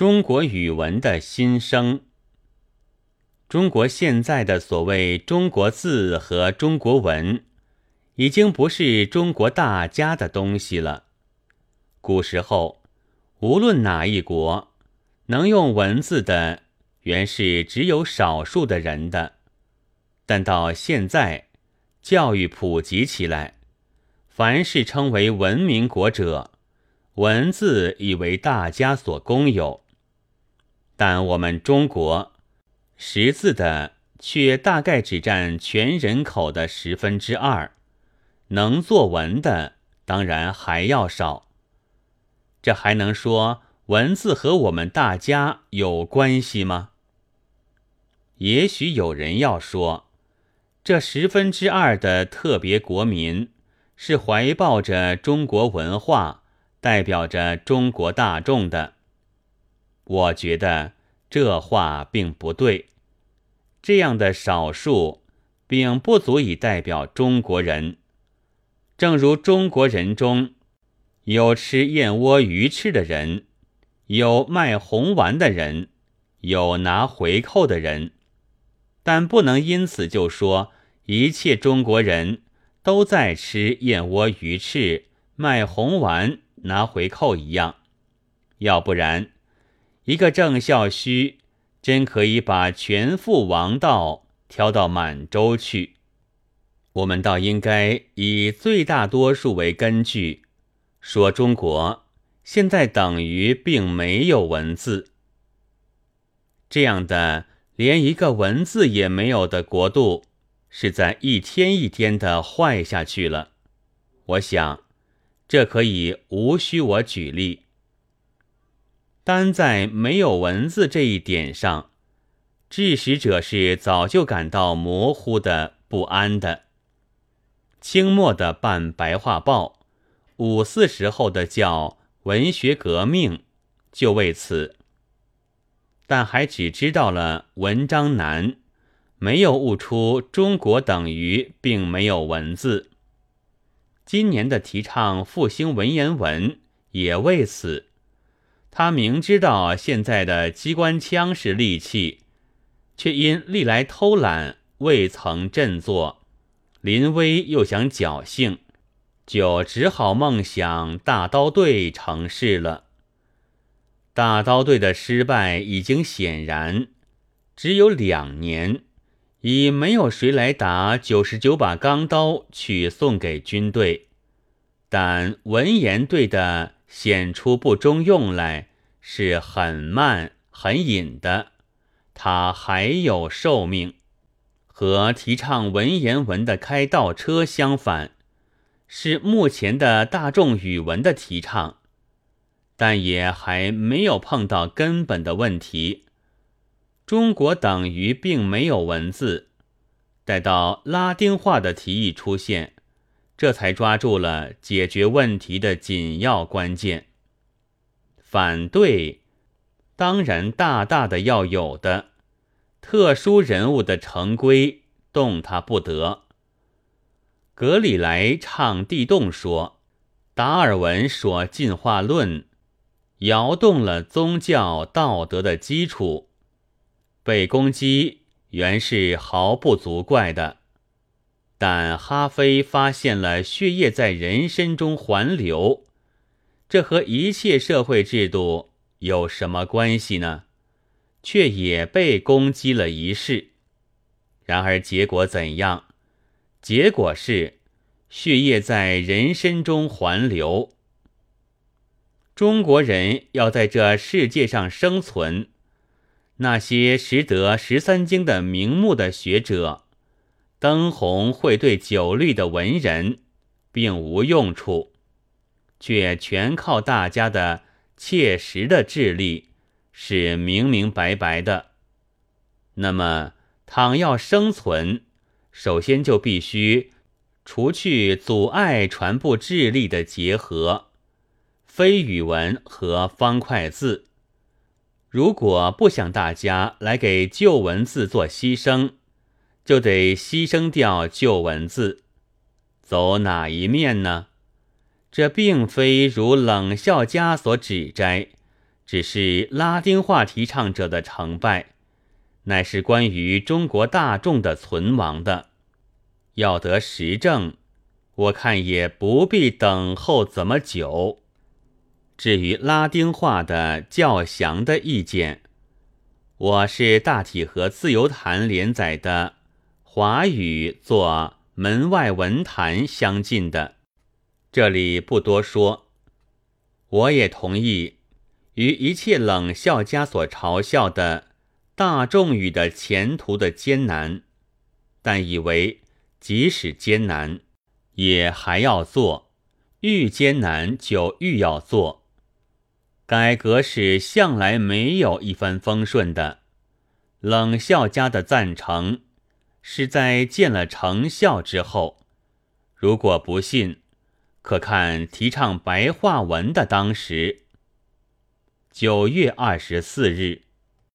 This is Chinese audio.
中国语文的新生。中国现在的所谓中国字和中国文，已经不是中国大家的东西了。古时候，无论哪一国，能用文字的，原是只有少数的人的。但到现在，教育普及起来，凡是称为文明国者，文字已为大家所公有。但我们中国。识字的却大概只占全人口的十分之二，能作文的当然还要少。这还能说文字和我们大家有关系吗？也许有人要说，这十分之二的特别国民是怀抱着中国文化，代表着中国大众的。我觉得这话并不对。这样的少数，并不足以代表中国人。正如中国人中有吃燕窝鱼翅的人，有卖红丸的人，有拿回扣的人，但不能因此就说一切中国人都在吃燕窝鱼翅、卖红丸、拿回扣一样。要不然，一个郑孝胥。真可以把全副王道挑到满洲去，我们倒应该以最大多数为根据，说中国现在等于并没有文字。这样的连一个文字也没有的国度，是在一天一天的坏下去了。我想，这可以无需我举例。单在没有文字这一点上，致使者是早就感到模糊的不安的。清末的办白话报，五四时候的叫文学革命，就为此。但还只知道了文章难，没有悟出中国等于并没有文字。今年的提倡复兴文言文，也为此。他明知道现在的机关枪是利器，却因历来偷懒未曾振作，临危又想侥幸，就只好梦想大刀队成事了。大刀队的失败已经显然，只有两年，已没有谁来打九十九把钢刀去送给军队，但文言队的。显出不中用来是很慢很隐的，它还有寿命，和提倡文言文的开倒车相反，是目前的大众语文的提倡，但也还没有碰到根本的问题。中国等于并没有文字，待到拉丁化的提议出现。这才抓住了解决问题的紧要关键。反对，当然大大的要有的，特殊人物的成规动他不得。格里莱唱地动说，达尔文说进化论，摇动了宗教道德的基础，被攻击原是毫不足怪的。但哈菲发现了血液在人身中环流，这和一切社会制度有什么关系呢？却也被攻击了一世。然而结果怎样？结果是血液在人身中环流。中国人要在这世界上生存，那些识得十三经的名目的学者。灯红会对酒绿的文人，并无用处，却全靠大家的切实的智力，是明明白白的。那么，倘要生存，首先就必须除去阻碍传播智力的结合，非语文和方块字。如果不想大家来给旧文字做牺牲，就得牺牲掉旧文字，走哪一面呢？这并非如冷笑家所指摘，只是拉丁化提倡者的成败，乃是关于中国大众的存亡的。要得实证，我看也不必等候怎么久。至于拉丁化的较详的意见，我是大体和自由谈连载的华语做门外文坛相近的，这里不多说。我也同意，与一切冷笑家所嘲笑的大众语的前途的艰难，但以为。即使艰难，也还要做；愈艰难，就愈要做。改革是向来没有一帆风顺的。冷笑家的赞成，是在见了成效之后。如果不信，可看提倡白话文的当时。九月二十四日。